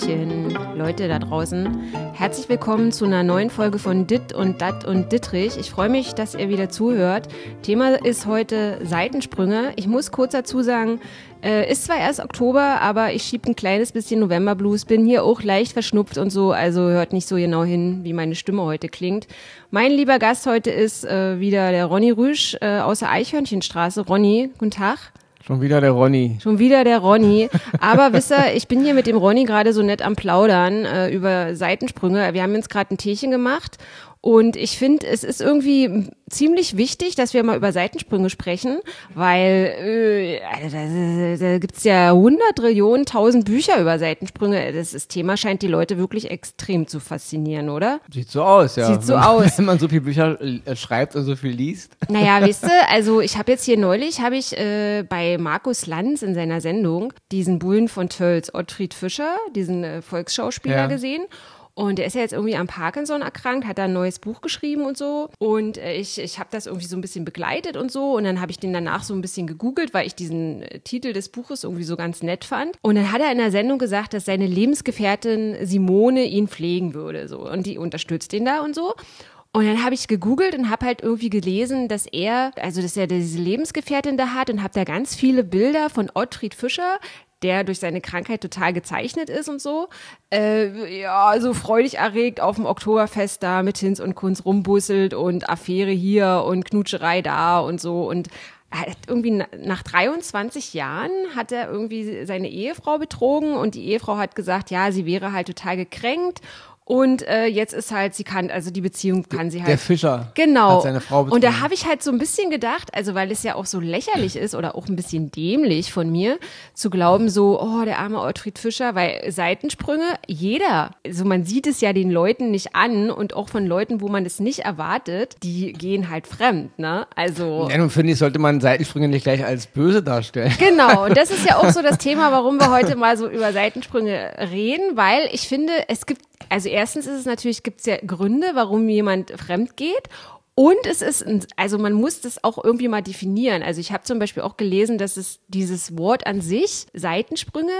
Hallöchen, Leute da draußen. Herzlich willkommen zu einer neuen Folge von Dit und Dat und Dittrich. Ich freue mich, dass ihr wieder zuhört. Thema ist heute Seitensprünge. Ich muss kurz dazu sagen, äh, ist zwar erst Oktober, aber ich schiebe ein kleines bisschen Novemberblues, bin hier auch leicht verschnupft und so, also hört nicht so genau hin, wie meine Stimme heute klingt. Mein lieber Gast heute ist äh, wieder der Ronny Rüsch äh, aus der Eichhörnchenstraße. Ronny, guten Tag. Schon wieder der Ronny. Schon wieder der Ronny. Aber wisst ihr, ich bin hier mit dem Ronny gerade so nett am Plaudern äh, über Seitensprünge. Wir haben uns gerade ein Teechen gemacht und ich finde, es ist irgendwie ziemlich wichtig, dass wir mal über Seitensprünge sprechen, weil äh, da, da gibt's ja hundert Trillionen, tausend Bücher über Seitensprünge. Das, das Thema scheint die Leute wirklich extrem zu faszinieren, oder? Sieht so aus, ja. Sieht so aus. Wenn man so viele Bücher äh, schreibt und so viel liest. Naja, weißt du, also ich habe jetzt hier neulich, habe ich äh, bei Markus Lanz in seiner Sendung diesen Bullen von Tölz, Ottfried Fischer, diesen äh, Volksschauspieler Ja. gesehen. Und der ist ja jetzt irgendwie am Parkinson erkrankt, hat da ein neues Buch geschrieben und so. Und äh, ich, ich habe das irgendwie so ein bisschen begleitet und so. Und dann habe ich den danach so ein bisschen gegoogelt, weil ich diesen äh, Titel des Buches irgendwie so ganz nett fand. Und dann hat er in der Sendung gesagt, dass seine Lebensgefährtin Simone ihn pflegen würde. So. Und die unterstützt ihn da und so. Und dann habe ich gegoogelt und habe halt irgendwie gelesen, dass er, also dass er diese Lebensgefährtin da hat und habe da ganz viele Bilder von Ottfried Fischer, der durch seine Krankheit total gezeichnet ist und so, äh, ja, so freudig erregt auf dem Oktoberfest da mit Hinz und Kunz rumbusselt und Affäre hier und Knutscherei da und so. Und irgendwie na- nach 23 Jahren hat er irgendwie seine Ehefrau betrogen und die Ehefrau hat gesagt, ja, sie wäre halt total gekränkt und äh, jetzt ist halt, sie kann, also die Beziehung kann sie Der halt. Fischer Genau. hat seine Frau und da habe ich halt so ein bisschen gedacht, also weil es ja auch so lächerlich ist oder auch ein bisschen dämlich von mir, zu glauben so, oh, der arme Ottfried Fischer, weil Seitensprünge, jeder, also man sieht es ja den Leuten nicht an und auch von Leuten, wo man es nicht erwartet, die gehen halt fremd, ne? Also. Ja, nun finde ich, sollte man Seitensprünge nicht gleich als böse darstellen. Genau, und das ist ja auch so das Thema, warum wir heute mal so über Seitensprünge reden, weil ich finde, es gibt, also erstens ist es natürlich, gibt es ja Gründe, warum jemand fremd geht. Und es ist, also man muss das auch irgendwie mal definieren. Also ich habe zum Beispiel auch gelesen, dass es dieses Wort an sich, Seitensprünge,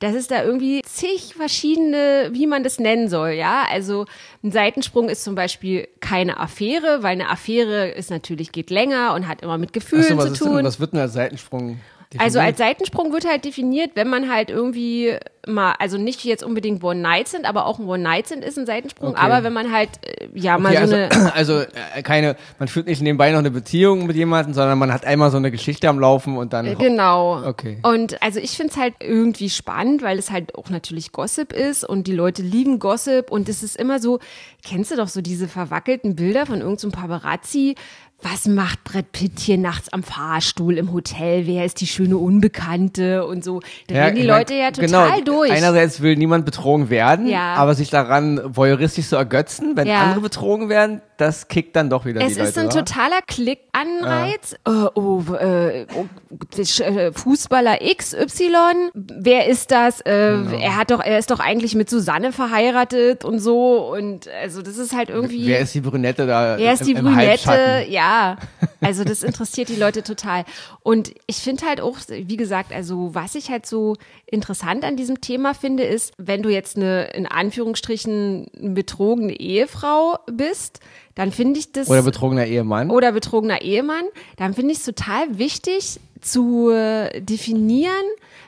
dass es da irgendwie zig verschiedene, wie man das nennen soll, ja. Also ein Seitensprung ist zum Beispiel keine Affäre, weil eine Affäre ist natürlich, geht länger und hat immer mit Gefühlen was, zu tun. denn, was wird denn als Seitensprung definiert? Also als Seitensprung wird halt definiert, wenn man halt irgendwie mal, also nicht jetzt unbedingt One Night sind, aber auch ein One Night sind ist ein Seitensprung, Okay. aber wenn man halt äh, ja mal Okay, so also, eine also äh, keine, man führt nicht nebenbei noch eine Beziehung mit jemandem, sondern man hat einmal so eine Geschichte am Laufen und dann. Genau. Okay. Und also ich finde es halt irgendwie spannend, weil es halt auch natürlich Gossip ist und die Leute lieben Gossip und es ist immer so, kennst du doch so diese verwackelten Bilder von irgendeinem so Paparazzi? Was macht Brett Pitt hier nachts am Fahrstuhl im Hotel? Wer ist die schöne Unbekannte und so? Da Ja, gehen die Leute ja total genau, durch. Einerseits will niemand betrogen werden, Ja. aber sich daran voyeuristisch zu ergötzen, wenn Ja. andere betrogen werden, das kickt dann doch wieder Es die Leute. ist ein oder? totaler Klickanreiz. Äh, oh, äh, oh, äh, Fußballer XY, wer ist das? Äh, Genau. Er hat doch, er ist doch eigentlich mit Susanne verheiratet und so. Und also das ist halt irgendwie. Wer ist die Brünette da? Wer ist die im, im Brünette? Ja, also das interessiert die Leute total. Und ich finde halt auch, wie gesagt, also was ich halt so interessant an diesem Thema finde, ist, wenn du jetzt eine, in Anführungsstrichen, betrogene Ehefrau bist, dann finde ich das Oder betrogener Ehemann. oder betrogener Ehemann, dann finde ich es total wichtig zu definieren,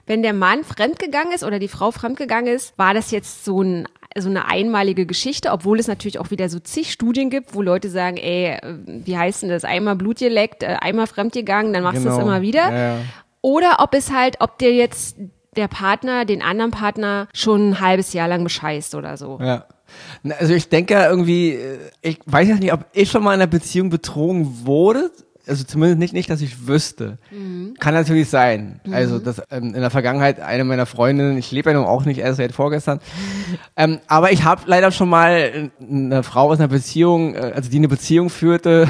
wenn der Mann fremdgegangen ist oder die Frau fremdgegangen ist, war das jetzt so ein so eine einmalige Geschichte, obwohl es natürlich auch wieder so zig Studien gibt, wo Leute sagen, ey, äh, wie heißt denn das? Einmal Blut geleckt, äh, einmal fremdgegangen, dann machst du es Genau. immer wieder. Ja, ja. Oder ob es halt, ob dir jetzt der Partner, den anderen Partner schon ein halbes Jahr lang bescheißt oder so. Ja. Also ich denke irgendwie, äh, ich weiß jetzt nicht, ob ich schon mal in einer Beziehung betrogen wurde. Also zumindest nicht, nicht, dass ich wüsste. Mhm. Kann natürlich sein. Also dass ähm, in der Vergangenheit eine meiner Freundinnen, ich lebe ja nun auch nicht erst seit vorgestern, ähm, aber ich habe leider schon mal eine Frau aus einer Beziehung, äh, also die eine Beziehung führte,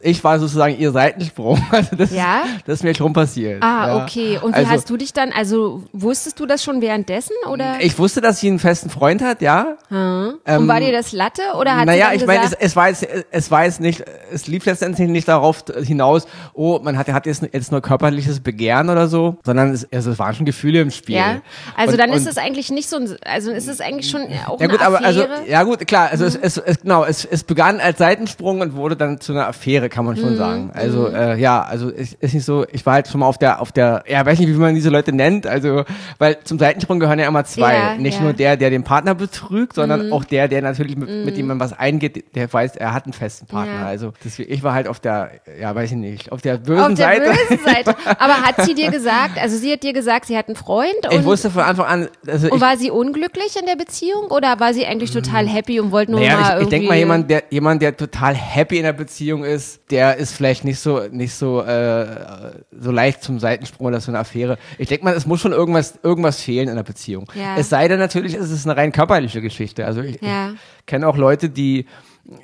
ich war sozusagen ihr Seitensprung. Also das, Ja? das ist mir schon passiert. Ah, ja. okay. Und wie Also- hast du dich dann, also wusstest du das schon währenddessen oder? Ich wusste, dass sie einen festen Freund hat, ja. Und war dir das Latte oder hat naja, sie ich meine, es, es war jetzt, es war jetzt nicht, es lief letztendlich nicht darauf hinaus, oh, man hat, hat jetzt, jetzt nur körperliches Begehren oder so, sondern es, also es waren schon Gefühle im Spiel. Ja, also und, dann ist es eigentlich nicht so ein, also ist es eigentlich schon auch ja, gut, eine aber also, Affäre. ja gut, klar, also mhm. es, es, es, genau, es, es begann als Seitensprung und wurde dann zu einer Affäre, kann man schon mhm. sagen. Also mhm. äh, ja, also es ist nicht so, ich war halt schon mal auf der, auf der, ja, weiß nicht, wie man diese Leute nennt, also, weil zum Seitensprung gehören ja immer zwei. Ja, nicht ja. nur der, der den Partner betrügt, sondern mhm. auch der, der natürlich mit, mit dem man was eingeht, der weiß, er hat einen festen Partner. Ja. Also deswegen, ich war halt auf der, ja, weiß ich nicht, auf der bösen auf der Seite. Bösen Seite. Aber hat sie dir gesagt, also sie hat dir gesagt, sie hat einen Freund? ich wusste von Anfang an. Also und war sie unglücklich in der Beziehung oder war sie eigentlich total happy und wollte nur naja, mal ich, ich denke mal, jemand der, jemand, der total happy in der Beziehung ist, der ist vielleicht nicht so, nicht so, äh, so leicht zum Seitensprung oder so eine Affäre. Ich denke mal, es muss schon irgendwas, irgendwas fehlen in der Beziehung. Ja. Es sei denn natürlich, es ist eine rein körperliche Geschichte. Also ich, ja. ich kenne auch Leute, die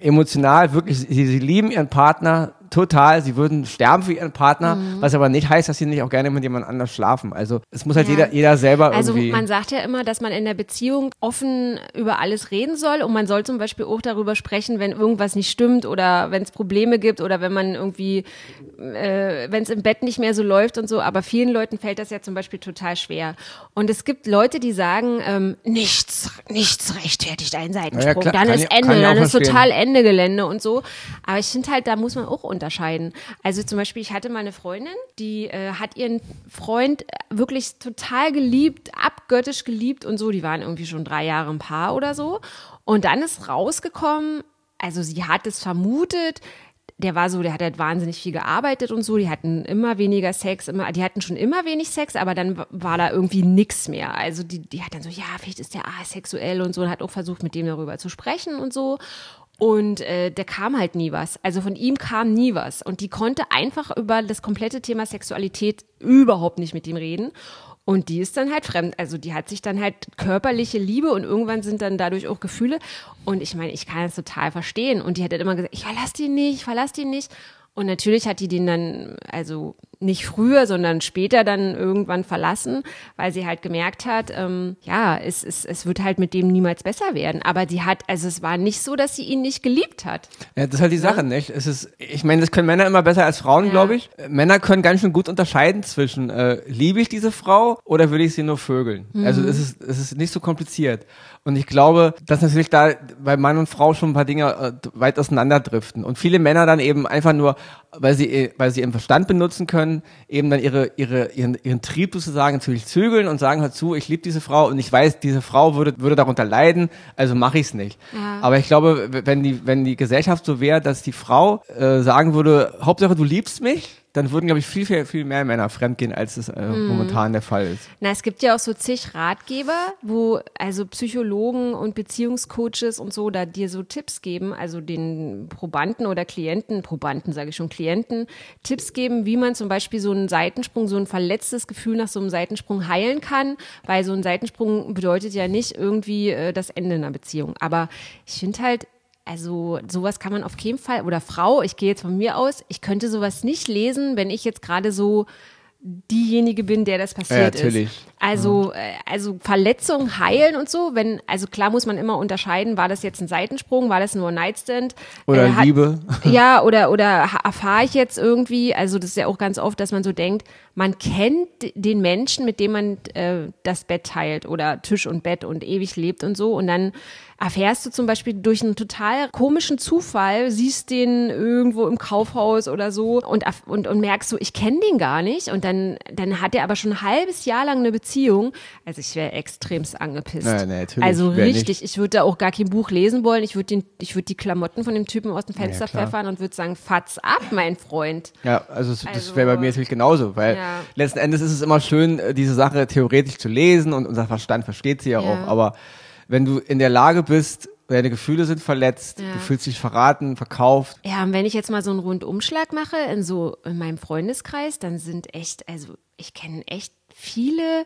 emotional wirklich, sie, sie lieben ihren Partner total, sie würden sterben für ihren Partner, mhm. was aber nicht heißt, dass sie nicht auch gerne mit jemand anders schlafen. Also es muss halt ja. jeder, jeder selber also, irgendwie. Also man sagt ja immer, dass man in der Beziehung offen über alles reden soll und man soll zum Beispiel auch darüber sprechen, wenn irgendwas nicht stimmt oder wenn es Probleme gibt oder wenn man irgendwie, äh, wenn es im Bett nicht mehr so läuft und so. Aber vielen Leuten fällt das ja zum Beispiel total schwer. Und es gibt Leute, die sagen, ähm, nichts, nichts rechtfertigt einen Seitensprung. Ja, klar, dann ist ich, Ende, dann ist total Ende Gelände und so. Aber ich finde halt, da muss man auch unterscheiden. Also zum Beispiel, ich hatte mal eine Freundin, die äh, hat ihren Freund wirklich total geliebt, abgöttisch geliebt und so. Die waren irgendwie schon drei Jahre ein Paar oder so. Und dann ist rausgekommen, also sie hat es vermutet, der war so, der hat halt wahnsinnig viel gearbeitet und so, die hatten immer weniger Sex, immer, die hatten schon immer wenig Sex, aber dann war da irgendwie nichts mehr. Also die, die hat dann so, ja, vielleicht ist der asexuell und so und hat auch versucht, mit dem darüber zu sprechen und so. Und äh, der kam halt nie was. Also von ihm kam nie was. Und die konnte einfach über das komplette Thema Sexualität überhaupt nicht mit ihm reden. Und die ist dann halt fremd. Also die hat sich dann halt körperliche Liebe und irgendwann sind dann dadurch auch Gefühle. Und ich meine, ich kann das total verstehen. Und die hat dann immer gesagt, ich verlasse die nicht, ich verlasse die nicht. Und natürlich hat die den dann, also nicht früher, sondern später dann irgendwann verlassen, weil sie halt gemerkt hat, ähm, ja, es, es, es wird halt mit dem niemals besser werden. Aber die hat, also es war nicht so, dass sie ihn nicht geliebt hat. Ja, das ist halt die Sache, ja? nicht? Es ist, ich meine, das können Männer immer besser als Frauen, ja. glaube ich. Männer können ganz schön gut unterscheiden zwischen, äh, liebe ich diese Frau oder will ich sie nur vögeln? Mhm. Also es ist, es ist nicht so kompliziert. Und ich glaube, dass natürlich da bei Mann und Frau schon ein paar Dinge äh, weit auseinanderdriften. Und viele Männer dann eben einfach nur, weil sie, weil sie ihren Verstand benutzen können, eben dann ihre, ihre, ihren, ihren Trieb sozusagen natürlich zügeln und sagen halt zu, ich liebe diese Frau und ich weiß, diese Frau würde, würde darunter leiden, also mache ich es nicht. Ja. Aber ich glaube, wenn die, wenn die Gesellschaft so wäre, dass die Frau äh, sagen würde, Hauptsache du liebst mich, dann würden, glaube ich, viel, viel, viel mehr Männer fremdgehen, als es äh, mm. momentan der Fall ist. Na, es gibt ja auch so zig Ratgeber, wo also Psychologen und Beziehungscoaches und so da dir so Tipps geben, also den Probanden oder Klienten, Probanden sage ich schon, Klienten, Tipps geben, wie man zum Beispiel so einen Seitensprung, so ein verletztes Gefühl nach so einem Seitensprung heilen kann, weil so ein Seitensprung bedeutet ja nicht irgendwie äh, das Ende einer Beziehung. Aber ich finde halt, also sowas kann man auf keinen Fall, oder Frau, ich gehe jetzt von mir aus, ich könnte sowas nicht lesen, wenn ich jetzt gerade so diejenige bin, der das passiert ja, natürlich. ist. Also, ja. Äh, also Verletzungen heilen und so, wenn, also klar muss man immer unterscheiden, war das jetzt ein Seitensprung, war das nur ein Nightstand? Oder äh, hat, Liebe. Ja, oder, oder erfahre ich jetzt irgendwie, also das ist ja auch ganz oft, dass man so denkt, man kennt den Menschen, mit dem man äh, das Bett teilt oder Tisch und Bett und ewig lebt und so und dann erfährst du zum Beispiel durch einen total komischen Zufall, siehst den irgendwo im Kaufhaus oder so und, und, und merkst so, ich kenne den gar nicht. Und dann, dann hat er aber schon ein halbes Jahr lang eine Beziehung. Also ich wäre extremst angepisst. Nein, nein, natürlich. Also richtig, nicht. ich würde da auch gar kein Buch lesen wollen. Ich würde würd die Klamotten von dem Typen aus dem Fenster ja, pfeffern und würde sagen, fatz ab, mein Freund. Ja, also, das also, wäre bei mir natürlich genauso, weil ja. letzten Endes ist es immer schön, äh, diese Sache theoretisch zu lesen und unser Verstand versteht sie ja, ja. auch, aber wenn du in der Lage bist, deine Gefühle sind verletzt, ja. du fühlst dich verraten, verkauft. Ja, und wenn ich jetzt mal so einen Rundumschlag mache in so in meinem Freundeskreis, dann sind echt, also ich kenne echt viele,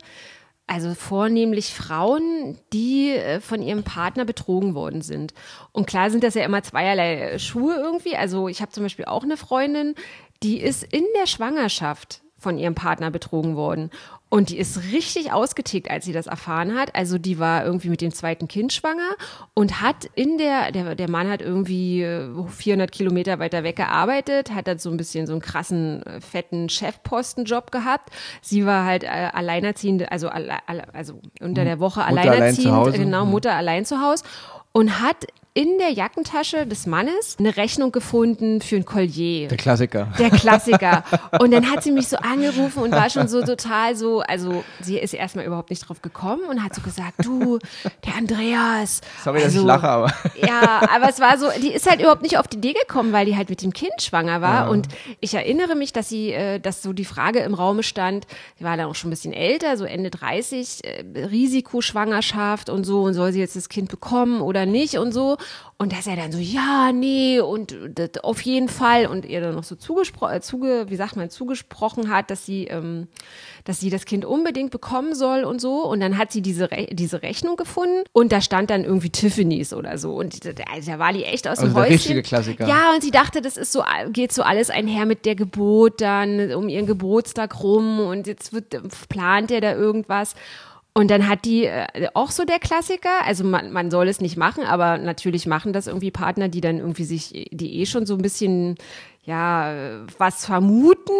also vornehmlich Frauen, die äh, von ihrem Partner betrogen worden sind. Und klar sind das ja immer zweierlei Schuhe irgendwie. Also ich habe zum Beispiel auch eine Freundin, die ist in der Schwangerschaft von ihrem Partner betrogen worden. Und die ist richtig ausgetickt, als sie das erfahren hat. Also die war irgendwie mit dem zweiten Kind schwanger und hat in der, der, der Mann hat irgendwie 400 äh, Kilometer weiter weg gearbeitet, hat dann so ein bisschen so einen krassen, äh, fetten Chefpostenjob gehabt. Sie war halt äh, alleinerziehende, also, also unter der Woche Mutter alleinerziehend, allein genau, Mhm. Mutter allein zu Hause und hat in der Jackentasche des Mannes eine Rechnung gefunden für ein Collier. Der Klassiker. Der Klassiker. Und dann hat sie mich so angerufen und war schon so total so, also sie ist erstmal überhaupt nicht drauf gekommen und hat so gesagt, du, der Andreas. Sorry, dass also, ich lache, aber. Ja, aber es war so, die ist halt überhaupt nicht auf die Idee gekommen, weil die halt mit dem Kind schwanger war. Ja. Und ich erinnere mich, dass sie, äh, dass so die Frage im Raume stand, sie war dann auch schon ein bisschen älter, so Ende 30, äh, Risikoschwangerschaft und so, und soll sie jetzt das Kind bekommen oder nicht und so. Und dass er dann so, ja, nee, und das auf jeden Fall. Und ihr dann noch so zugesprochen, äh, zuge, wie sagt man, zugesprochen hat, dass sie, ähm, dass sie das Kind unbedingt bekommen soll und so. Und dann hat sie diese, Re diese Rechnung gefunden und da stand dann irgendwie Tiffany's oder so. Und da, da war die echt aus Also dem der Häuschen. richtige Klassiker. Ja, und sie dachte, das ist so, geht so alles einher mit der Geburt dann, um ihren Geburtstag rum und jetzt wird, plant er da irgendwas. Und dann hat die äh, auch so der Klassiker, also man, man soll es nicht machen, aber natürlich machen das irgendwie Partner, die dann irgendwie sich, die eh schon so ein bisschen, ja, was vermuten,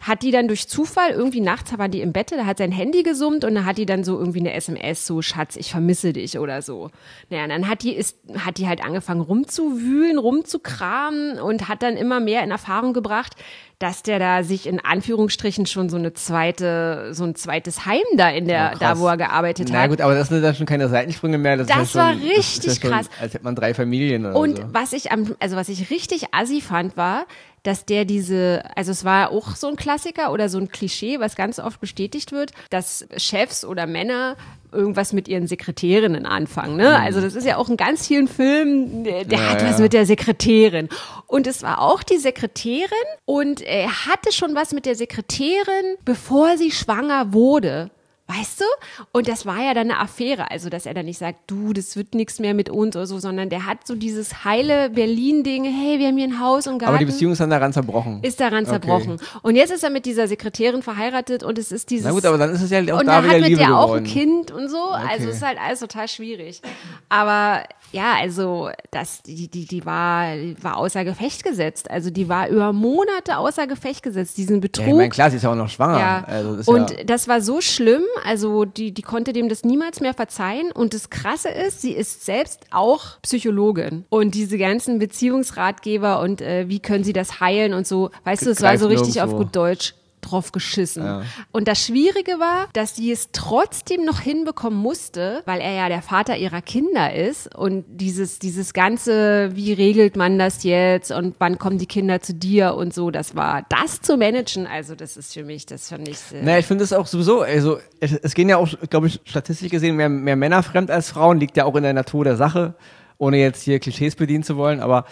hat die dann durch Zufall irgendwie nachts waren die im Bett, da hat sein Handy gesummt und dann hat die dann so irgendwie eine SMS, so Schatz, ich vermisse dich oder so. Naja, und dann hat die, ist, hat die halt angefangen rumzuwühlen, rumzukramen und hat dann immer mehr in Erfahrung gebracht, dass der da sich in Anführungsstrichen schon so eine zweite, so ein zweites Heim da in der, krass. da wo er gearbeitet Na hat. gut, aber das sind dann schon keine Seitensprünge mehr. Das, Das ja war schon, richtig das ja schon, krass. Als hätte man drei Familien oder Und so. was ich am, also was ich richtig assi fand, war, dass der diese, also es war auch so ein Klassiker oder so ein Klischee, was ganz oft bestätigt wird, dass Chefs oder Männer irgendwas mit ihren Sekretärinnen anfangen. Ne? Also das ist ja auch in ganz vielen Filmen, der, der Mhm. Ja, hat ja. was mit der Sekretärin. Und es war auch die Sekretärin und er hatte schon was mit der Sekretärin, bevor sie schwanger wurde. Weißt du? Und das war ja dann eine Affäre. Also, dass er dann nicht sagt, du, das wird nichts mehr mit uns oder so, sondern der hat so dieses heile Berlin-Ding, hey, wir haben hier ein Haus und Garten. aber die Beziehung ist dann daran zerbrochen. ist daran Okay. zerbrochen. Und jetzt ist er mit dieser Sekretärin verheiratet und es ist dieses. Na gut, aber dann ist es ja auch und da er hat mit Liebe der auch geworden. ein Kind und so. Also Okay. es ist halt alles total schwierig. Aber ja, also das, die, die, die war, war außer Gefecht gesetzt. Also die war über Monate außer Gefecht gesetzt. Diesen Ja, Betrug. ich meine, klar, sie ist ja auch noch schwanger. Ja. Also, das und ja, das war so schlimm, also die, die konnte dem das niemals mehr verzeihen. Und das Krasse ist, sie ist selbst auch Psychologin. Und diese ganzen Beziehungsratgeber und äh, wie können sie das heilen und so, weißt du, es war so richtig auf gut Deutsch drauf geschissen. Ja. Und das Schwierige war, dass sie es trotzdem noch hinbekommen musste, weil er ja der Vater ihrer Kinder ist. Und dieses, dieses ganze, wie regelt man das jetzt? Und wann kommen die Kinder zu dir? Und so, das war das zu managen, also das ist für mich, das fand ich äh, naja, ich finde es auch sowieso, also es, es gehen ja auch, glaube ich, statistisch gesehen mehr, mehr Männer fremd als Frauen, liegt ja auch in der Natur der Sache, ohne jetzt hier Klischees bedienen zu wollen, aber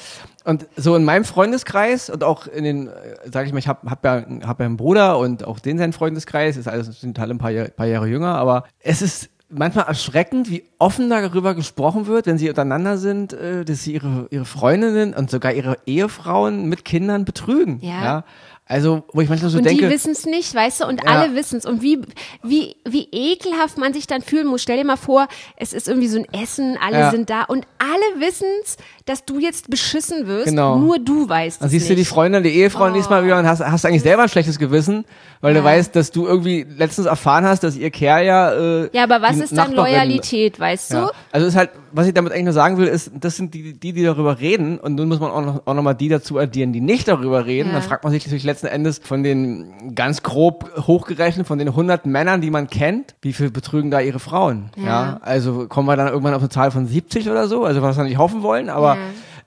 und so in meinem Freundeskreis und auch in den, sage ich mal, ich habe hab ja, hab ja einen Bruder und auch den sein Freundeskreis, ist alles sind alle ein paar, Jahr- paar Jahre jünger, aber es ist manchmal erschreckend, wie offen darüber gesprochen wird, wenn sie untereinander sind, äh, dass sie ihre, ihre Freundinnen und sogar ihre Ehefrauen mit Kindern betrügen. Ja. Also, wo ich manchmal so und denke. die wissen es nicht, weißt du, und Ja. alle wissen es. Und wie, wie, wie ekelhaft man sich dann fühlen muss. Stell dir mal vor, es ist irgendwie so ein Essen, alle Ja. sind da und alle wissen es, dass du jetzt beschissen wirst. Genau. Nur du weißt Dann siehst nicht. du die Freundin, die Ehefrau Oh. nächstes Mal wieder und hast, hast eigentlich selber ein schlechtes Gewissen, weil Ja. du weißt, dass du irgendwie letztens erfahren hast, dass ihr Kerl ja. Äh, Ja, aber was ist dann Nachbarin- Loyalität, weißt du? Also ist halt, was ich damit eigentlich nur sagen will, ist, das sind die, die, die darüber reden und nun muss man auch noch, auch noch mal die dazu addieren, die nicht darüber reden. Dann fragt man sich natürlich letzten Endes von den ganz grob hochgerechnet, von den 100 Männern, die man kennt, wie viel betrügen da ihre Frauen? Ja. Ja. Also kommen wir dann irgendwann auf eine Zahl von 70 oder so, also was wir nicht hoffen wollen, aber Ja.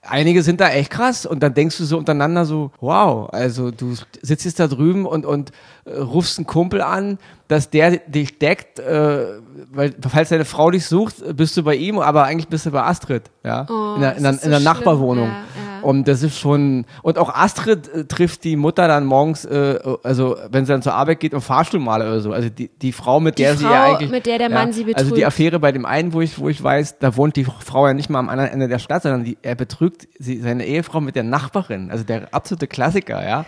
einige sind da echt krass und dann denkst du so untereinander so, wow, also du sitzt jetzt da drüben und, und äh, rufst einen Kumpel an, dass der dich deckt, äh, weil falls deine Frau dich sucht, bist du bei ihm, aber eigentlich bist du bei Astrid, ja, Oh, in der, in der, so in der. Nachbarwohnung. Ja, ja. Und das ist schon, und auch Astrid äh, trifft die Mutter dann morgens, äh, also wenn sie dann zur Arbeit geht, im Fahrstuhl mal oder so. Also die, die Frau, mit Die der sie ja Frau, eigentlich. mit der der Mann sie Also die betrügt. Affäre bei dem einen, wo ich, wo ich weiß, da wohnt die Frau ja nicht mal am anderen Ende der Stadt, sondern die, er betrügt sie, seine Ehefrau mit der Nachbarin. Also der absolute Klassiker, ja.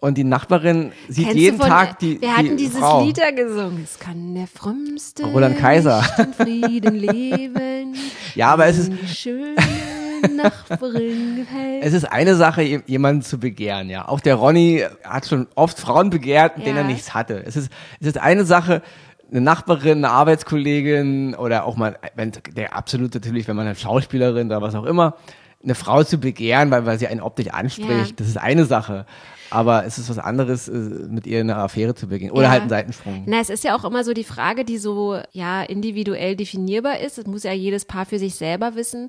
und die Nachbarin sieht Kennst jeden von- Tag die, Wir die hatten dieses Frau. Lied da gesungen. Es kann der frömmste Roland Kaiser. in Frieden leben. Ja, aber es ist- Die schöne Nachbarin gefällt. Es ist eine Sache, je- jemanden zu begehren, ja. Auch der Ronny hat schon oft Frauen begehrt, mit denen Ja. er nichts hatte. Es ist, es ist eine Sache, eine Nachbarin, eine Arbeitskollegin oder auch mal, wenn, der absolut natürlich, wenn man eine Schauspielerin oder was auch immer, eine Frau zu begehren, weil, weil sie einen optisch anspricht, Ja. das ist eine Sache. Aber es ist was anderes, äh, mit ihr eine Affäre zu begehen. Oder Ja. halt einen Seitensprung. Na, es ist ja auch immer so die Frage, die so ja individuell definierbar ist. Das muss ja jedes Paar für sich selber wissen,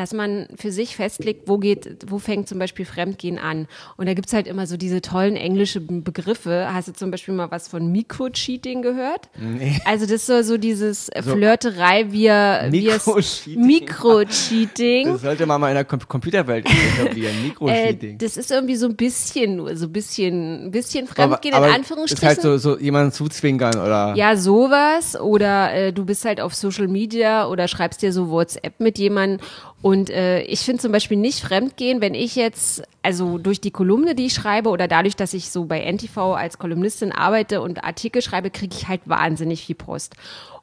dass man für sich festlegt, wo geht, wo fängt zum Beispiel Fremdgehen an. Und da gibt's halt immer so diese tollen englischen Begriffe. Hast du zum Beispiel mal was von Micro-Cheating gehört? Nee. Also das soll so dieses äh, So- Flirterei, wir Mikro-Cheating. Mikro-Cheating. Das sollte man mal in der Com Computerwelt etablieren. Äh, Mikrocheating. das ist irgendwie so ein bisschen nur, so ein bisschen, bisschen aber, Fremdgehen aber in Ist Anführungsstrichen. halt so, so jemanden zuzwinkern oder. Ja, sowas. Oder äh, du bist halt auf Social Media oder schreibst dir so WhatsApp mit jemandem. Und äh, ich finde zum Beispiel nicht fremdgehen, wenn ich jetzt, also durch die Kolumne, die ich schreibe oder dadurch, dass ich so bei NTV als Kolumnistin arbeite und Artikel schreibe, kriege ich halt wahnsinnig viel Post.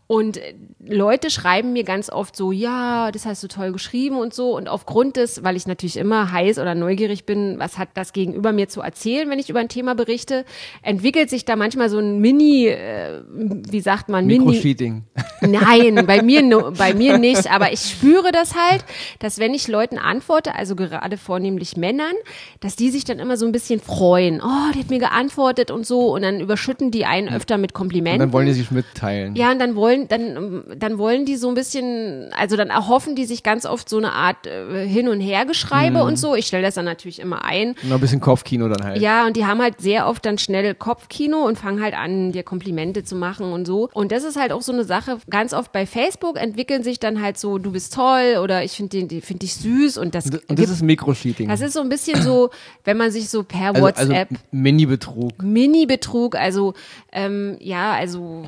Und äh, Leute schreiben mir ganz oft so, ja, das hast du toll geschrieben und so. Und aufgrund des, weil ich natürlich immer heiß oder neugierig bin, was hat das Gegenüber mir zu erzählen, wenn ich über ein Thema berichte, entwickelt sich da manchmal so ein Mini, äh, wie sagt man, Mini, Mikrocheating. Nein, bei mir, no, bei mir nicht. Aber ich spüre das halt, dass wenn ich Leuten antworte, also gerade vornehmlich Männern, dass die sich dann immer so ein bisschen freuen. Oh, die hat mir geantwortet und so. Und dann überschütten die einen öfter mit Und Komplimenten. dann wollen die sich mitteilen. Ja, und dann wollen, dann, dann wollen die so ein bisschen, also dann erhoffen die sich ganz oft so eine Art äh, Hin- und Hergeschreibe und so. Ich stelle das dann natürlich immer ein. Und noch ein bisschen Kopfkino dann halt. Ja, und die haben halt sehr oft dann schnell Kopfkino und fangen halt an, dir Komplimente zu machen und so. Und das ist halt auch so eine Sache, ganz oft bei Facebook entwickeln sich dann halt so, du bist toll oder ich finde den, finde dich süß und das, Und das gibt, ist Mikrocheating. das ist so ein bisschen so, wenn man sich so per also, also WhatsApp Mini-Betrug. Mini-Betrug, also ähm, ja, also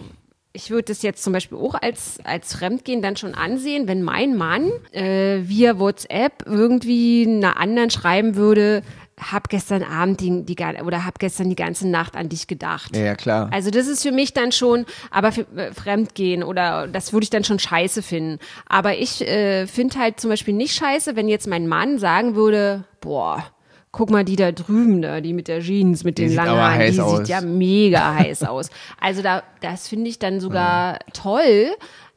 ich würde das jetzt zum Beispiel auch als, als Fremdgehen dann schon ansehen, wenn mein Mann äh, via WhatsApp irgendwie einer anderen schreiben würde, hab gestern Abend die, die oder hab gestern die ganze Nacht an dich gedacht. Ja, ja, klar. Also das ist für mich dann schon, aber für, äh, Fremdgehen oder das würde ich dann schon scheiße finden. Aber ich äh, finde halt zum Beispiel nicht scheiße, wenn jetzt mein Mann sagen würde, boah, guck mal die da drüben da, die mit der Jeans, mit Die den langen Haaren, die aus. sieht ja mega heiß aus. Also da, das finde ich dann sogar toll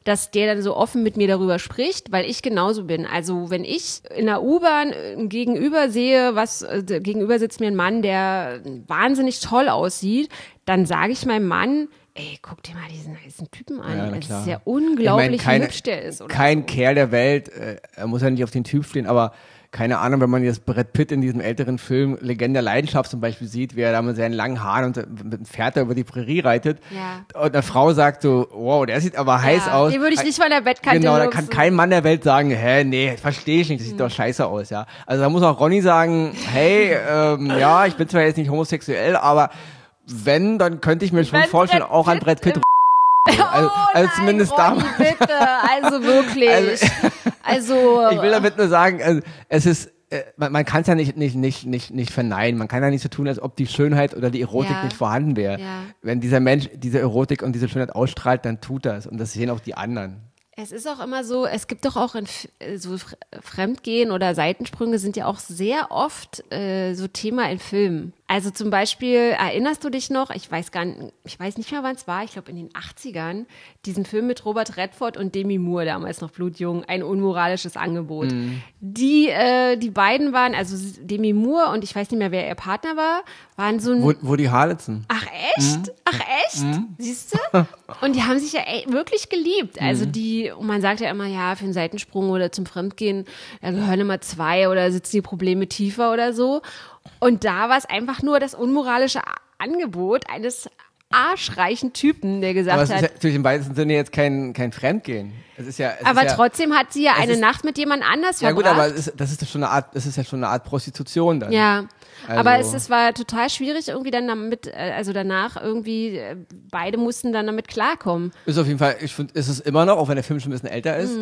dass der dann so offen mit mir darüber spricht, weil ich genauso bin. Also wenn ich in der U-Bahn ein Gegenüber sehe, was äh, gegenüber sitzt mir ein Mann, der wahnsinnig toll aussieht, dann sage ich meinem Mann, ey, guck dir mal diesen heißen Typen an. Ja, es ist ja Ich unglaublich, meine, keine- wie hübsch der ist. Oder Kein so. Kerl der Welt, äh, er muss ja nicht auf den Typ stehen, aber keine Ahnung, wenn man jetzt Brett Pitt in diesem älteren Film Legende der Leidenschaft zum Beispiel sieht, wie er da mit seinen langen Haaren und mit dem Pferd da über die Prärie reitet Ja. und eine Frau sagt so, wow, der sieht aber heiß ja, aus. Den würde ich nicht von der Bettkante Genau, da kann kein Mann der Welt sagen, hä, nee, verstehe ich nicht, das sieht Hm. doch scheiße aus, ja. Also da muss auch Ronny sagen, hey, ähm, ja, ich bin zwar jetzt nicht homosexuell, aber wenn, dann könnte ich mir schon Wenn vorstellen, Brett auch an Brett Pitt. Im- also, oh, also nein, zumindest Ronny, damals. bitte, also wirklich. Also- Also, Ich will damit nur sagen, also, es ist, äh, man, man kann es ja nicht, nicht, nicht, nicht, nicht verneinen. Man kann ja nicht so tun, als ob die Schönheit oder die Erotik Ja. nicht vorhanden wäre. Ja. Wenn dieser Mensch diese Erotik und diese Schönheit ausstrahlt, dann tut das. Und das sehen auch die anderen. Es ist auch immer so, es gibt doch auch in äh, so Fr- Fremdgehen oder Seitensprünge sind ja auch sehr oft äh, so Thema in Filmen. Also zum Beispiel, erinnerst du dich noch, ich weiß gar nicht, ich weiß nicht mehr, wann es war, ich glaube in den 80ern, diesen Film mit Robert Redford und Demi Moore, damals noch blutjung, ein unmoralisches Angebot. Die, äh, die beiden waren, also Demi Moore und ich weiß nicht mehr, wer ihr Partner war, waren so ein Wo, wo die Harlitzen? Ach echt? Ach echt? Siehst du? Und die haben sich ja ey, wirklich geliebt. Also die, und man sagt ja immer, ja, für einen Seitensprung oder zum Fremdgehen, da gehören immer zwei oder sitzen die Probleme tiefer oder so. Und da war es einfach nur das unmoralische Angebot eines arschreichen Typen, der gesagt Aber es ist hat, ja natürlich im weitesten Sinne jetzt kein, kein Fremdgehen. Es ist ja, es aber ist ja, trotzdem hat sie ja eine ist- Nacht mit jemand anders Ja gut, verbracht. aber es ist, das ist ja schon eine Art, das ist ja schon eine Art Prostitution dann. Ja, Also- aber es, es war total schwierig irgendwie dann damit, äh, also danach irgendwie, äh, beide mussten dann damit klarkommen. Ist auf jeden Fall, ich finde, ist es immer noch, auch wenn der Film schon ein bisschen älter ist.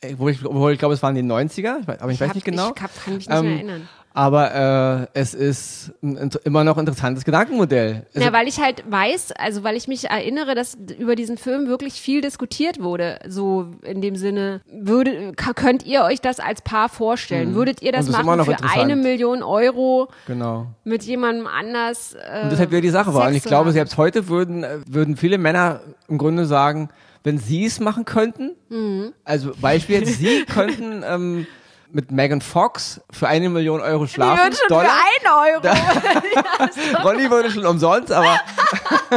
Äh, Wo ich, obwohl ich glaube, es waren die 90er, ich weiß- aber ich, weiß hab- nicht genau. Mhm. Ich kann mich nicht mehr Ähm, erinnern. Aber äh, es ist ein, immer noch ein interessantes Gedankenmodell. Ja, weil ich halt weiß, also weil ich mich erinnere, dass über diesen Film wirklich viel diskutiert wurde. So in dem Sinne, würde, könnt ihr euch das als Paar vorstellen? Mhm. Würdet ihr das, das machen für eine Million Euro genau. mit jemandem anders? Äh, Und das halt wieder die Sache war. Und ich glaube, selbst heute würden, äh, würden viele Männer im Grunde sagen, wenn sie es machen könnten, mhm. also Beispiel jetzt, sie könnten ähm, mit Megan Fox für eine Million Euro schlafen. Die würde schon Dollar. für ein Euro. Ronny würde schon umsonst, aber,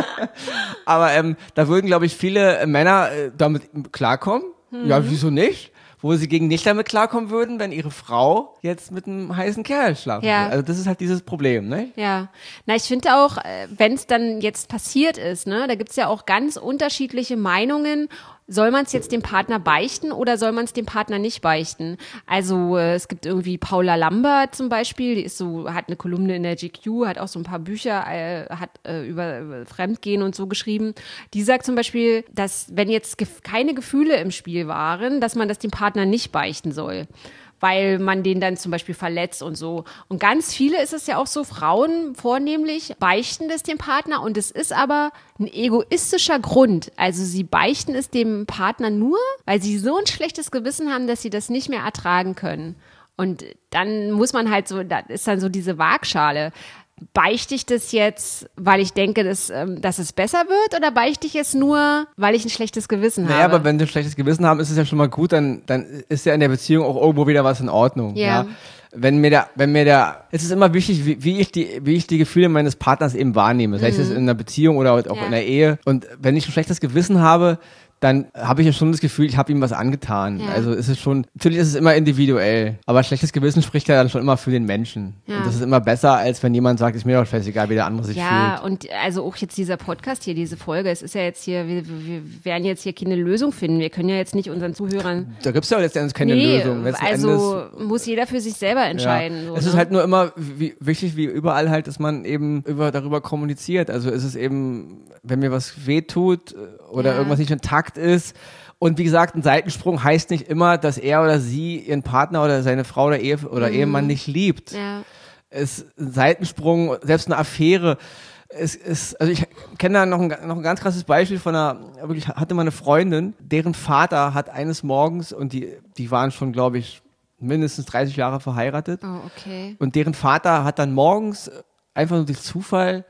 aber ähm, da würden, glaube ich, viele Männer äh, damit klarkommen. Mhm. Ja, wieso nicht? Wo sie gegen nicht damit klarkommen würden, wenn ihre Frau jetzt mit einem heißen Kerl schlafen ja. würde. Also das ist halt dieses Problem, ne? Ja. Na, ich finde auch, äh, wenn es dann jetzt passiert ist, ne, da gibt's ja auch ganz unterschiedliche Meinungen soll man es jetzt dem Partner beichten oder soll man es dem Partner nicht beichten? Also äh, es gibt irgendwie Paula Lambert zum Beispiel, die ist so, hat eine Kolumne in der GQ, hat auch so ein paar Bücher, äh, hat äh, über, Fremdgehen und so geschrieben. Die sagt zum Beispiel, dass wenn jetzt gef keine Gefühle im Spiel waren, dass man das dem Partner nicht beichten soll weil man den dann zum Beispiel verletzt und so. Und ganz viele ist es ja auch so, Frauen vornehmlich beichten das dem Partner und es ist aber ein egoistischer Grund. Also sie beichten es dem Partner nur, weil sie so ein schlechtes Gewissen haben, dass sie das nicht mehr ertragen können. Und dann muss man halt so, da ist dann so diese Waagschale beichte ich das jetzt, weil ich denke, dass, ähm, dass es besser wird oder beichte ich es nur, weil ich ein schlechtes Gewissen naja, habe? Naja, aber wenn sie ein schlechtes Gewissen haben, ist es ja schon mal gut, dann, dann ist ja in der Beziehung auch irgendwo wieder was in Ordnung. Yeah. Ja. Wenn mir der, wenn mir der, es ist immer wichtig, wie, wie ich die, wie ich die Gefühle meines Partners eben wahrnehme. Sei mhm. es in einer Beziehung oder auch ja. in der Ehe. Und wenn ich ein schlechtes Gewissen habe, dann habe ich ja schon das Gefühl, ich habe ihm was angetan. Ja. Also ist es schon, natürlich ist es immer individuell, aber schlechtes Gewissen spricht ja dann schon immer für den Menschen. Ja. Und das ist immer besser, als wenn jemand sagt, ist mir doch scheißegal, wie der andere sich ja, fühlt. Ja, und also auch jetzt dieser Podcast hier, diese Folge, es ist ja jetzt hier, wir, wir werden jetzt hier keine Lösung finden. Wir können ja jetzt nicht unseren Zuhörern. Da gibt es ja letztendlich keine nee, Lösung. Letzten also Endes, muss jeder für sich selber entscheiden. Ja. So, es ist ne? halt nur immer wie, wichtig, wie überall halt, dass man eben über, darüber kommuniziert. Also ist es eben, wenn mir was wehtut oder irgendwas nicht intakt ist, und wie gesagt, ein Seitensprung heißt nicht immer, dass er oder sie ihren Partner oder seine Frau oder, Ehe oder mhm. Ehemann nicht liebt. Ja. Es, ein Seitensprung, selbst eine Affäre, es ist, also ich kenne da noch ein, noch ein ganz krasses Beispiel von einer, wirklich hatte mal eine Freundin, deren Vater hat eines Morgens, und die, die waren schon, glaube ich, mindestens 30 Jahre verheiratet. Oh, okay. Und deren Vater hat dann morgens einfach nur durch Zufall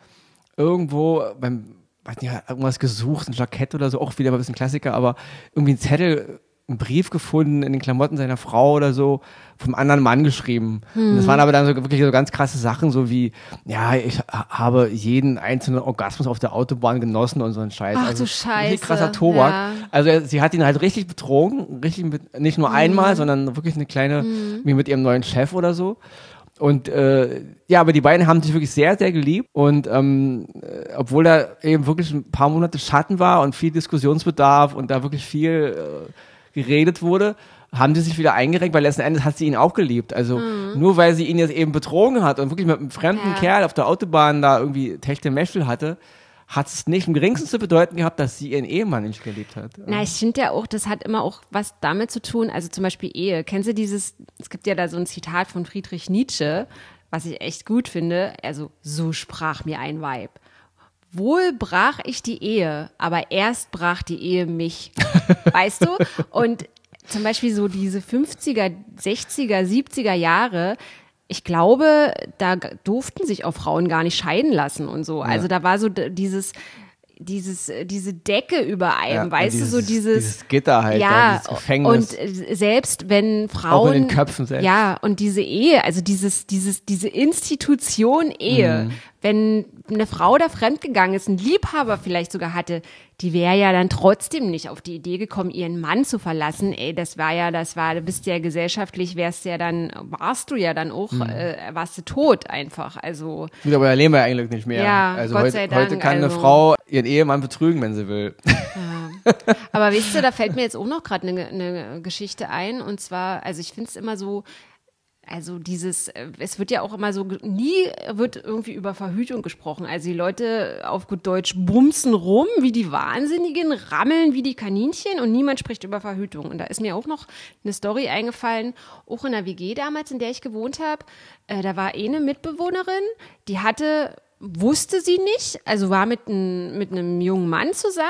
irgendwo beim weiß nicht, irgendwas gesucht, ein Jackett oder so, auch wieder ein bisschen Klassiker, aber irgendwie ein Zettel, einen Brief gefunden in den Klamotten seiner Frau oder so, vom anderen Mann geschrieben. Hm. Das hm. waren aber dann so wirklich so ganz krasse Sachen, so wie, ja, ich habe jeden einzelnen Orgasmus auf der Autobahn genossen und so ein Scheiß. Ach also, du Scheiße. Richtig krasser Tobak. Ja. Also sie hat ihn halt richtig betrogen, richtig mit, nicht nur hm. einmal, sondern wirklich eine kleine, hm. wie mit ihrem neuen Chef oder so. Und äh, ja, aber die beiden haben sich wirklich sehr, sehr geliebt. Und ähm, äh, obwohl da eben wirklich ein paar Monate Schatten war und viel Diskussionsbedarf und da wirklich viel äh, geredet wurde, haben die sich wieder eingerenkt, weil letzten Endes hat sie ihn auch geliebt. Also mhm. nur weil sie ihn jetzt eben betrogen hat und wirklich mit einem fremden ja. Kerl auf der Autobahn da irgendwie Techte Meschel hatte, hat es nicht im geringsten zu bedeuten gehabt, dass sie ihren Ehemann nicht geliebt hat. Na, ich finde ja auch, das hat immer auch was damit zu tun, also zum Beispiel Ehe. Kennst du dieses, es gibt ja da so ein Zitat von Friedrich Nietzsche, was ich echt gut finde, also so sprach mir ein Weib. Wohl brach ich die Ehe, aber erst brach die Ehe mich. weißt du? Und zum Beispiel so diese 50er, 60er, 70er Jahre, ich glaube, da durften sich auch Frauen gar nicht scheiden lassen und so. Ja. Also da war so dieses dieses, diese Decke über einem, ja, weißt dieses, du, so dieses, dieses Gitter halt, ja, dieses Gefängnis. Und äh, selbst wenn Frauen. Auch in den Köpfen selbst. Ja, und diese Ehe, also dieses, dieses, diese Institution Ehe, mhm wenn eine Frau da fremdgegangen ist, einen Liebhaber vielleicht sogar hatte, die wäre ja dann trotzdem nicht auf die Idee gekommen, ihren Mann zu verlassen. Ey, das war ja, das war, du bist ja gesellschaftlich, wärst ja dann, warst du ja dann auch, mhm. äh, warst du tot einfach. Also. Gut, aber erleben wir eigentlich nicht mehr. Ja, also Gott sei Dank, heute kann also, eine Frau ihren Ehemann betrügen, wenn sie will. Ja. Aber weißt du, da fällt mir jetzt auch noch gerade eine, eine Geschichte ein. Und zwar, also ich finde es immer so, also dieses, äh, es wird ja auch immer so, nie wird irgendwie über Verhütung gesprochen. Also die Leute auf gut Deutsch bumsen rum wie die Wahnsinnigen, rammeln wie die Kaninchen und niemand spricht über Verhütung. Und da ist mir auch noch eine Story eingefallen, auch in der WG damals, in der ich gewohnt habe. Äh, da war eine Mitbewohnerin, die hatte, wusste sie nicht, also war mit, ein, mit einem jungen Mann zusammen,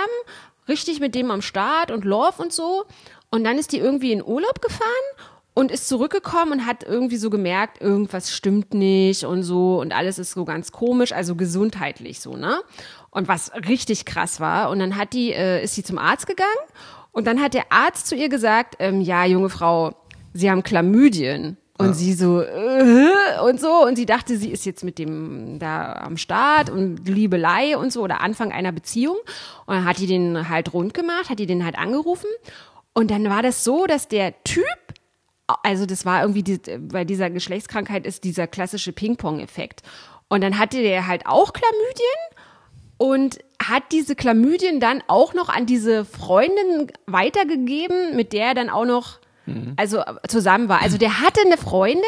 richtig mit dem am Start und Love und so. Und dann ist die irgendwie in Urlaub gefahren und ist zurückgekommen und hat irgendwie so gemerkt, irgendwas stimmt nicht und so und alles ist so ganz komisch, also gesundheitlich so, ne? Und was richtig krass war. Und dann hat die, äh, ist sie zum Arzt gegangen und dann hat der Arzt zu ihr gesagt, ähm, ja, junge Frau, Sie haben Chlamydien. Und ja. sie so, äh, und so, und sie dachte, sie ist jetzt mit dem da am Start und Liebelei und so oder Anfang einer Beziehung. Und dann hat die den halt rund gemacht, hat die den halt angerufen. Und dann war das so, dass der Typ also das war irgendwie, die, bei dieser Geschlechtskrankheit ist dieser klassische Ping-Pong-Effekt. Und dann hatte der halt auch Chlamydien und hat diese Chlamydien dann auch noch an diese Freundin weitergegeben, mit der er dann auch noch, mhm. also zusammen war. Also der hatte eine Freundin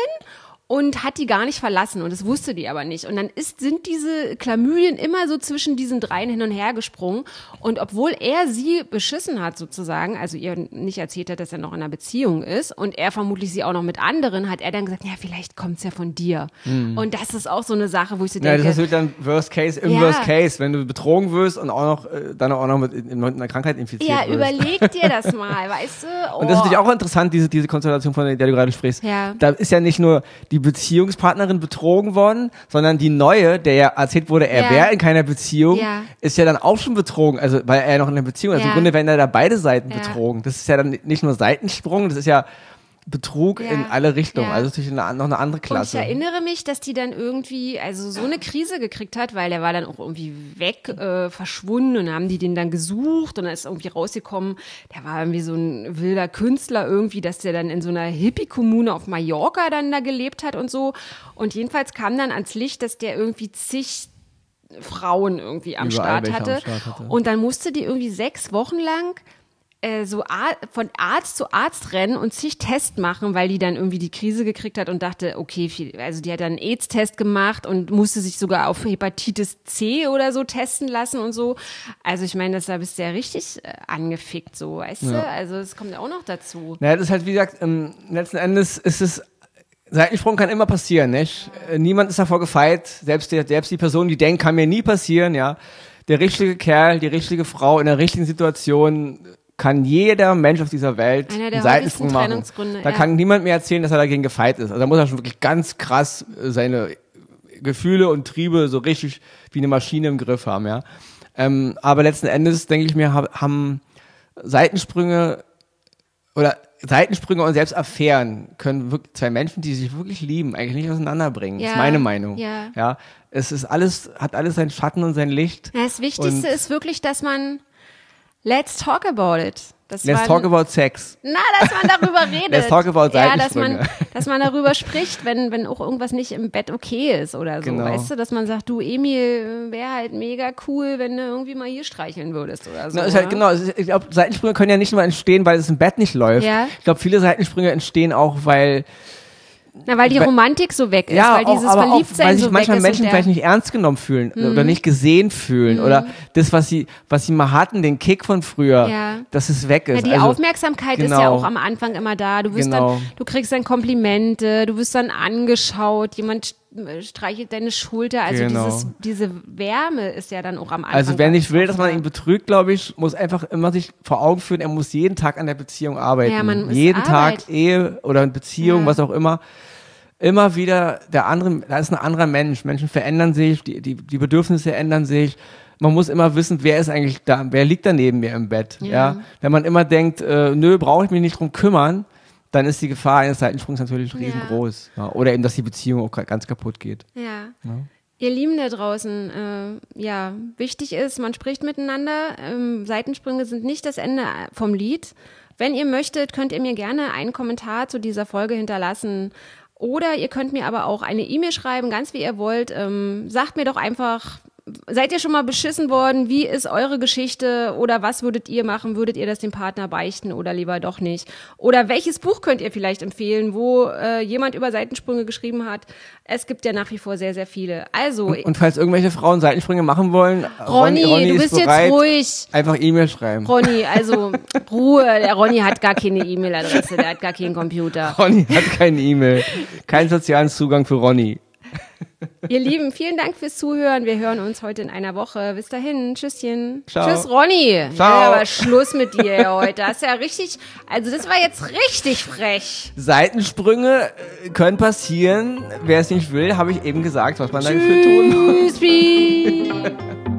und hat die gar nicht verlassen und das wusste die aber nicht. Und dann ist, sind diese Chlamydien immer so zwischen diesen dreien hin und her gesprungen und obwohl er sie beschissen hat sozusagen, also ihr nicht erzählt hat, dass er noch in einer Beziehung ist und er vermutlich sie auch noch mit anderen, hat er dann gesagt, ja, vielleicht kommt's ja von dir. Mhm. Und das ist auch so eine Sache, wo ich so denke. Ja, das ist dann Worst Case im ja. Worst Case, wenn du betrogen wirst und auch noch, äh, dann auch noch mit, mit einer Krankheit infiziert ja, wirst. Ja, überleg dir das mal, weißt du? Oh. Und das ist natürlich auch interessant, diese, diese Konstellation, von der du gerade sprichst. Ja. Da ist ja nicht nur die die Beziehungspartnerin betrogen worden, sondern die neue, der ja erzählt wurde, er ja. wäre in keiner Beziehung, ja. ist ja dann auch schon betrogen, also weil er noch in einer Beziehung ist. Also ja. Im Grunde werden da beide Seiten betrogen. Das ist ja dann nicht nur Seitensprung, das ist ja Betrug ja, in alle Richtungen. Ja. Also natürlich eine, noch eine andere Klasse. Und ich erinnere mich, dass die dann irgendwie, also so eine Krise gekriegt hat, weil der war dann auch irgendwie weg, äh, verschwunden und haben die den dann gesucht und dann ist irgendwie rausgekommen, der war irgendwie so ein wilder Künstler irgendwie, dass der dann in so einer Hippie-Kommune auf Mallorca dann da gelebt hat und so. Und jedenfalls kam dann ans Licht, dass der irgendwie zig Frauen irgendwie am Start hatte. am Start hatte. Und dann musste die irgendwie sechs Wochen lang äh, so von Arzt zu Arzt rennen und sich Test machen, weil die dann irgendwie die Krise gekriegt hat und dachte, okay, viel, also die hat dann einen AIDS-Test gemacht und musste sich sogar auf Hepatitis C oder so testen lassen und so. Also ich meine, das da bist du ja richtig äh, angefickt, so, weißt ja. du? Also es kommt ja auch noch dazu. Naja, das ist halt, wie gesagt, ähm, letzten Endes ist es Seitensprung kann immer passieren, nicht? Äh, niemand ist davor gefeit, selbst die, selbst die Person, die denkt, kann mir nie passieren, ja. Der richtige Kerl, die richtige Frau in der richtigen Situation kann jeder Mensch auf dieser Welt Einer einen Seitensprung machen. Da ja. kann niemand mehr erzählen, dass er dagegen gefeit ist. Also da muss er schon wirklich ganz krass äh, seine Gefühle und Triebe so richtig wie eine Maschine im Griff haben, ja. Ähm, aber letzten Endes, denke ich mir, haben Seitensprünge oder Seitensprünge und selbst Affären können wirklich zwei Menschen, die sich wirklich lieben, eigentlich nicht auseinanderbringen. Ja, das ist meine Meinung. Ja. ja. Es ist alles, hat alles seinen Schatten und sein Licht. Ja, das Wichtigste ist wirklich, dass man Let's talk about it. Das Let's talk about sex. Na, dass man darüber redet. Let's talk about Ja, dass man, dass man darüber spricht, wenn, wenn auch irgendwas nicht im Bett okay ist oder so. Genau. Weißt du, dass man sagt, du Emil, wäre halt mega cool, wenn du irgendwie mal hier streicheln würdest oder so. Na, ist halt, genau, ich glaube, Seitensprünge können ja nicht nur entstehen, weil es im Bett nicht läuft. Ja. Ich glaube, viele Seitensprünge entstehen auch, weil na, weil die Romantik so weg ist, ja, weil dieses aber Verliebtsein auch, weil sich so manchmal Menschen vielleicht nicht ernst genommen fühlen mhm. oder nicht gesehen fühlen mhm. oder das, was sie, was sie mal hatten, den Kick von früher, ja. dass es weg ist. Ja, die also, Aufmerksamkeit genau. ist ja auch am Anfang immer da. Du wirst genau. dann, du kriegst dann Komplimente, du wirst dann angeschaut, jemand streichelt deine Schulter. Also genau. dieses, diese Wärme ist ja dann auch am Anfang. Also wer nicht will, dass man ihn betrügt, glaube ich, muss einfach immer sich vor Augen führen, er muss jeden Tag an der Beziehung arbeiten. Ja, man jeden Tag Ehe oder Beziehung, ja. was auch immer immer wieder der andere, da ist ein anderer Mensch. Menschen verändern sich, die, die, die Bedürfnisse ändern sich. Man muss immer wissen, wer ist eigentlich da, wer liegt da neben mir im Bett. Ja. ja? Wenn man immer denkt, äh, nö, brauche ich mich nicht drum kümmern, dann ist die Gefahr eines Seitensprungs natürlich riesengroß. Ja. Ja. Oder eben, dass die Beziehung auch ganz kaputt geht. Ja. Ihr Lieben da draußen, äh, ja, wichtig ist, man spricht miteinander. Ähm, Seitensprünge sind nicht das Ende vom Lied. Wenn ihr möchtet, könnt ihr mir gerne einen Kommentar zu dieser Folge hinterlassen oder ihr könnt mir aber auch eine E-Mail schreiben, ganz wie ihr wollt. Ähm, sagt mir doch einfach, seid ihr schon mal beschissen worden? Wie ist eure Geschichte? Oder was würdet ihr machen? Würdet ihr das dem Partner beichten oder lieber doch nicht? Oder welches Buch könnt ihr vielleicht empfehlen, wo äh, jemand über Seitensprünge geschrieben hat? Es gibt ja nach wie vor sehr, sehr viele. Also. Und, und falls irgendwelche Frauen Seitensprünge machen wollen, Ronny, Ronny, Ronny du bist bereit, jetzt ruhig. Einfach E-Mail schreiben. Ronny, also Ruhe. Der Ronny hat gar keine E-Mail-Adresse, der hat gar keinen Computer. Ronny hat keine E-Mail. Keinen sozialen Zugang für Ronny. Ihr Lieben, vielen Dank fürs Zuhören. Wir hören uns heute in einer Woche. Bis dahin. Tschüsschen. Ciao. Tschüss, Ronny. Ciao. Ja, aber Schluss mit dir heute. Das ist ja richtig, also das war jetzt richtig frech. Seitensprünge äh, können passieren. Wer es nicht will, habe ich eben gesagt, was man dafür tun muss. Tschüss.